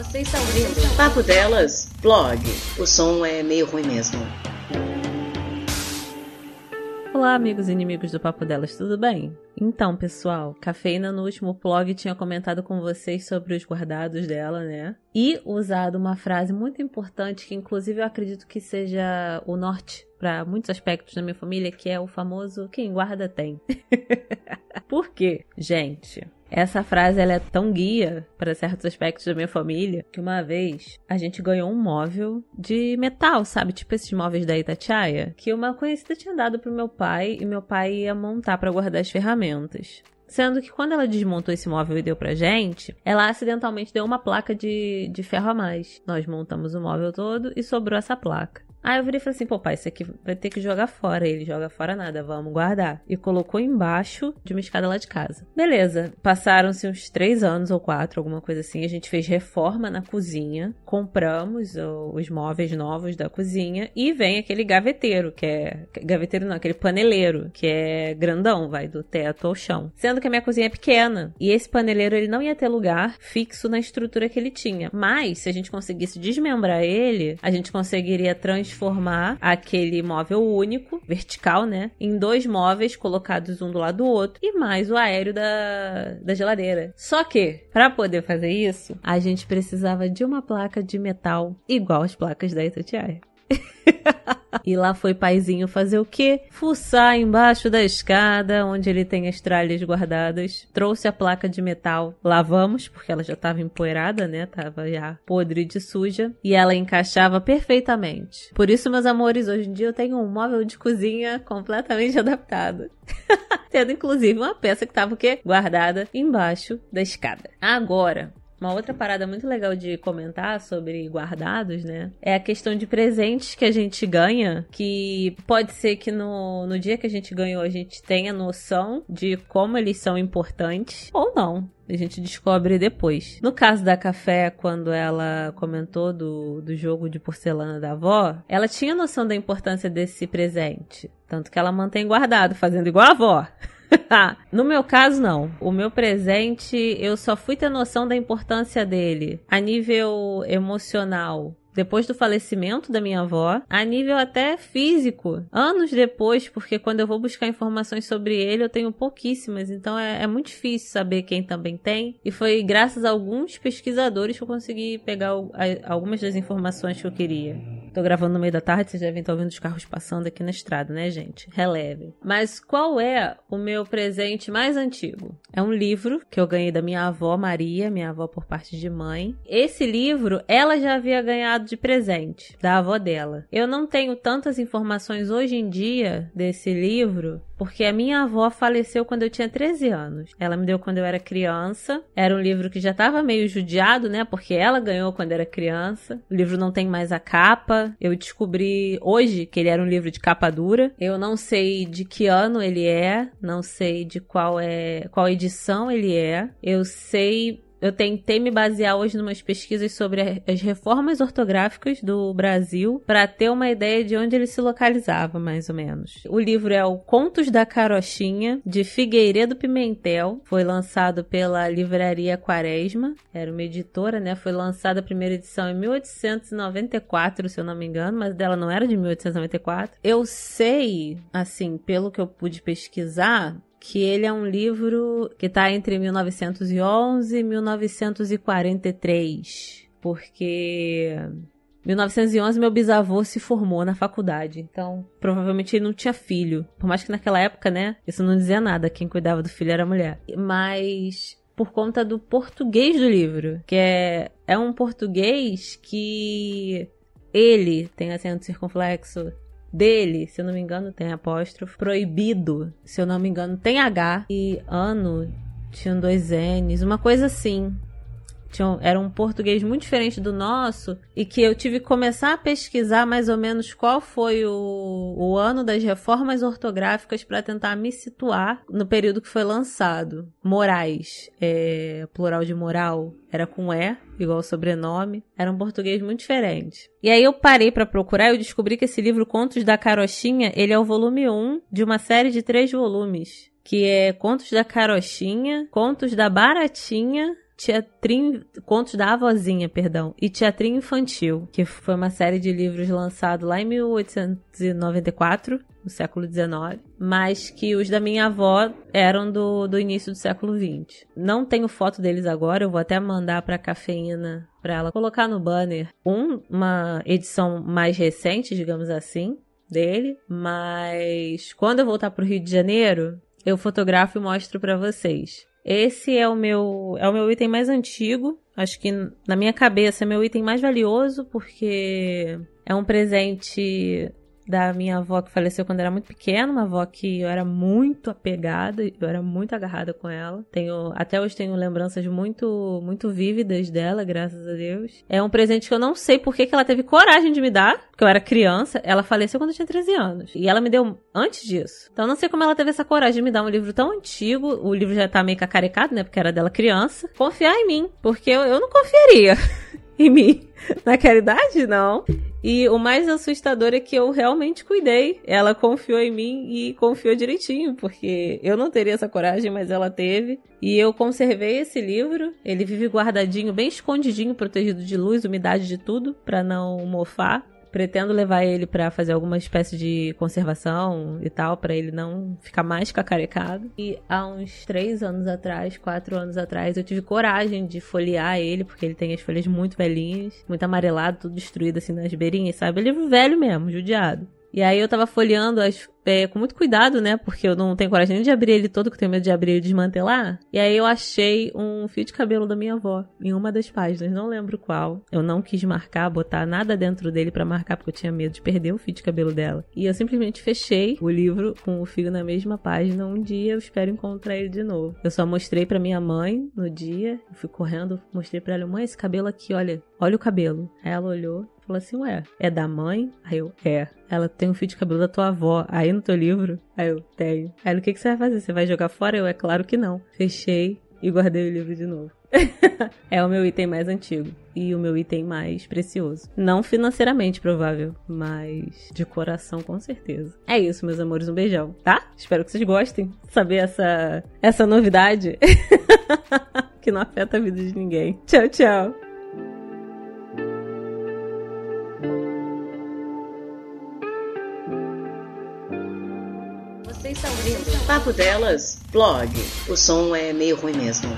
Você está ouvindo Papo Delas, blog. O som é meio ruim mesmo. Olá, amigos e inimigos do Papo Delas, tudo bem? Então, pessoal, Cafeína no último blog tinha comentado com vocês sobre os guardados dela, né? E usado uma frase muito importante que, inclusive, eu acredito que seja o norte para muitos aspectos da minha família, que é o famoso quem guarda tem. Por quê? Gente, essa frase ela é tão guia para certos aspectos da minha família que uma vez a gente ganhou um móvel de metal, sabe? Tipo esses móveis da Itatiaia, que uma conhecida tinha dado pro meu pai e meu pai ia montar para guardar as ferramentas. Sendo que quando ela desmontou esse móvel e deu pra gente, ela acidentalmente deu uma placa de, de ferro a mais. Nós montamos o móvel todo e sobrou essa placa. Aí eu virei e falei assim, pô pai, isso aqui vai ter que jogar fora. Ele joga fora nada, vamos guardar. E colocou embaixo de uma escada lá de casa. Beleza, passaram-se uns três anos ou quatro, alguma coisa assim. A gente fez reforma na cozinha, compramos os móveis novos da cozinha e vem aquele gaveteiro, que é... Gaveteiro não, aquele paneleiro, que é grandão, vai do teto ao chão. Sendo que a minha cozinha é pequena. E esse paneleiro, ele não ia ter lugar fixo na estrutura que ele tinha. Mas, se a gente conseguisse desmembrar ele, a gente conseguiria transformar transformar aquele móvel único, vertical, né, em dois móveis colocados um do lado do outro e mais o aéreo da, da geladeira. Só que, para poder fazer isso, a gente precisava de uma placa de metal igual as placas da Itatiaia. e lá foi paizinho fazer o quê? Fuçar embaixo da escada, onde ele tem as tralhas guardadas. Trouxe a placa de metal, lavamos, porque ela já estava empoeirada, né? Tava já podre de suja. E ela encaixava perfeitamente. Por isso, meus amores, hoje em dia eu tenho um móvel de cozinha completamente adaptado. Tendo inclusive uma peça que estava o quê? Guardada embaixo da escada. Agora, uma outra parada muito legal de comentar sobre guardados, né? É a questão de presentes que a gente ganha, que pode ser que no, no dia que a gente ganhou a gente tenha noção de como eles são importantes, ou não. A gente descobre depois. No caso da Café, quando ela comentou do, do jogo de porcelana da avó, ela tinha noção da importância desse presente. Tanto que ela mantém guardado, fazendo igual a avó. no meu caso, não. O meu presente, eu só fui ter noção da importância dele a nível emocional depois do falecimento da minha avó, a nível até físico, anos depois, porque quando eu vou buscar informações sobre ele, eu tenho pouquíssimas, então é, é muito difícil saber quem também tem. E foi graças a alguns pesquisadores que eu consegui pegar algumas das informações que eu queria. Tô gravando no meio da tarde, vocês devem estar ouvindo os carros passando aqui na estrada, né, gente? Releve. Mas qual é o meu presente mais antigo? É um livro que eu ganhei da minha avó Maria, minha avó por parte de mãe. Esse livro, ela já havia ganhado de presente da avó dela. Eu não tenho tantas informações hoje em dia desse livro, porque a minha avó faleceu quando eu tinha 13 anos. Ela me deu quando eu era criança. Era um livro que já estava meio judiado, né? Porque ela ganhou quando era criança. O livro não tem mais a capa. Eu descobri hoje que ele era um livro de capa dura. Eu não sei de que ano ele é, não sei de qual é, qual edição ele é. Eu sei eu tentei me basear hoje em umas pesquisas sobre as reformas ortográficas do Brasil para ter uma ideia de onde ele se localizava, mais ou menos. O livro é o Contos da Carochinha, de Figueiredo Pimentel. Foi lançado pela Livraria Quaresma. Era uma editora, né? Foi lançada a primeira edição em 1894, se eu não me engano, mas dela não era de 1894. Eu sei, assim, pelo que eu pude pesquisar, que ele é um livro que está entre 1911 e 1943, porque 1911 meu bisavô se formou na faculdade, então provavelmente ele não tinha filho. Por mais que naquela época, né, isso não dizia nada, quem cuidava do filho era a mulher. Mas por conta do português do livro, que é, é um português que ele tem acento circunflexo, dele, se eu não me engano, tem apóstrofo. Proibido, se eu não me engano, tem H. E ano tinham dois N's, uma coisa assim. Era um português muito diferente do nosso e que eu tive que começar a pesquisar mais ou menos qual foi o, o ano das reformas ortográficas para tentar me situar no período que foi lançado. Moraes, é, plural de moral, era com E, igual sobrenome. Era um português muito diferente. E aí eu parei para procurar e eu descobri que esse livro Contos da Carochinha, ele é o volume 1 de uma série de três volumes. Que é Contos da Carochinha, Contos da Baratinha Teatrinho, Contos da Avozinha, perdão, e Teatrinho Infantil, que foi uma série de livros lançado lá em 1894, no século XIX, mas que os da minha avó eram do, do início do século XX. Não tenho foto deles agora, eu vou até mandar para a cafeína para ela colocar no banner um, uma edição mais recente, digamos assim, dele, mas quando eu voltar para o Rio de Janeiro, eu fotografo e mostro para vocês. Esse é o meu é o meu item mais antigo. Acho que na minha cabeça é meu item mais valioso porque é um presente da minha avó que faleceu quando era muito pequena, uma avó que eu era muito apegada, eu era muito agarrada com ela. Tenho até hoje tenho lembranças muito muito vívidas dela, graças a Deus. É um presente que eu não sei por que, ela teve coragem de me dar, porque eu era criança. Ela faleceu quando eu tinha 13 anos e ela me deu antes disso. Então não sei como ela teve essa coragem de me dar um livro tão antigo. O livro já tá meio cacarecado, né, porque era dela criança. Confiar em mim, porque eu, eu não confiaria em mim. Naquela idade, não. E o mais assustador é que eu realmente cuidei. Ela confiou em mim e confiou direitinho, porque eu não teria essa coragem, mas ela teve. E eu conservei esse livro. Ele vive guardadinho, bem escondidinho, protegido de luz, umidade, de tudo, para não mofar. Pretendo levar ele para fazer alguma espécie de conservação e tal, para ele não ficar mais cacarecado. E há uns três anos atrás, quatro anos atrás, eu tive coragem de folhear ele, porque ele tem as folhas muito velhinhas, muito amarelado, tudo destruído assim nas beirinhas, sabe? É livro velho mesmo, judiado. E aí eu tava folheando as, é, com muito cuidado, né? Porque eu não tenho coragem nem de abrir ele todo, que eu tenho medo de abrir e desmantelar. E aí eu achei um fio de cabelo da minha avó em uma das páginas, não lembro qual. Eu não quis marcar, botar nada dentro dele para marcar, porque eu tinha medo de perder o fio de cabelo dela. E eu simplesmente fechei o livro com o fio na mesma página. Um dia eu espero encontrar ele de novo. Eu só mostrei para minha mãe no dia, eu fui correndo, mostrei para ela, mãe, esse cabelo aqui, olha, olha o cabelo. Aí ela olhou, falou assim: Ué, é da mãe? Aí eu, é. Ela tem um fio de cabelo da tua avó aí no teu livro? Aí eu, tenho. Aí o que, que você vai fazer? Você vai jogar fora? Eu, é claro que não. Fechei e guardei o livro de novo. é o meu item mais antigo e o meu item mais precioso. Não financeiramente, provável, mas de coração com certeza. É isso, meus amores, um beijão, tá? Espero que vocês gostem saber essa essa novidade que não afeta a vida de ninguém. Tchau, tchau. Papo Delas, blog. O som é meio ruim mesmo.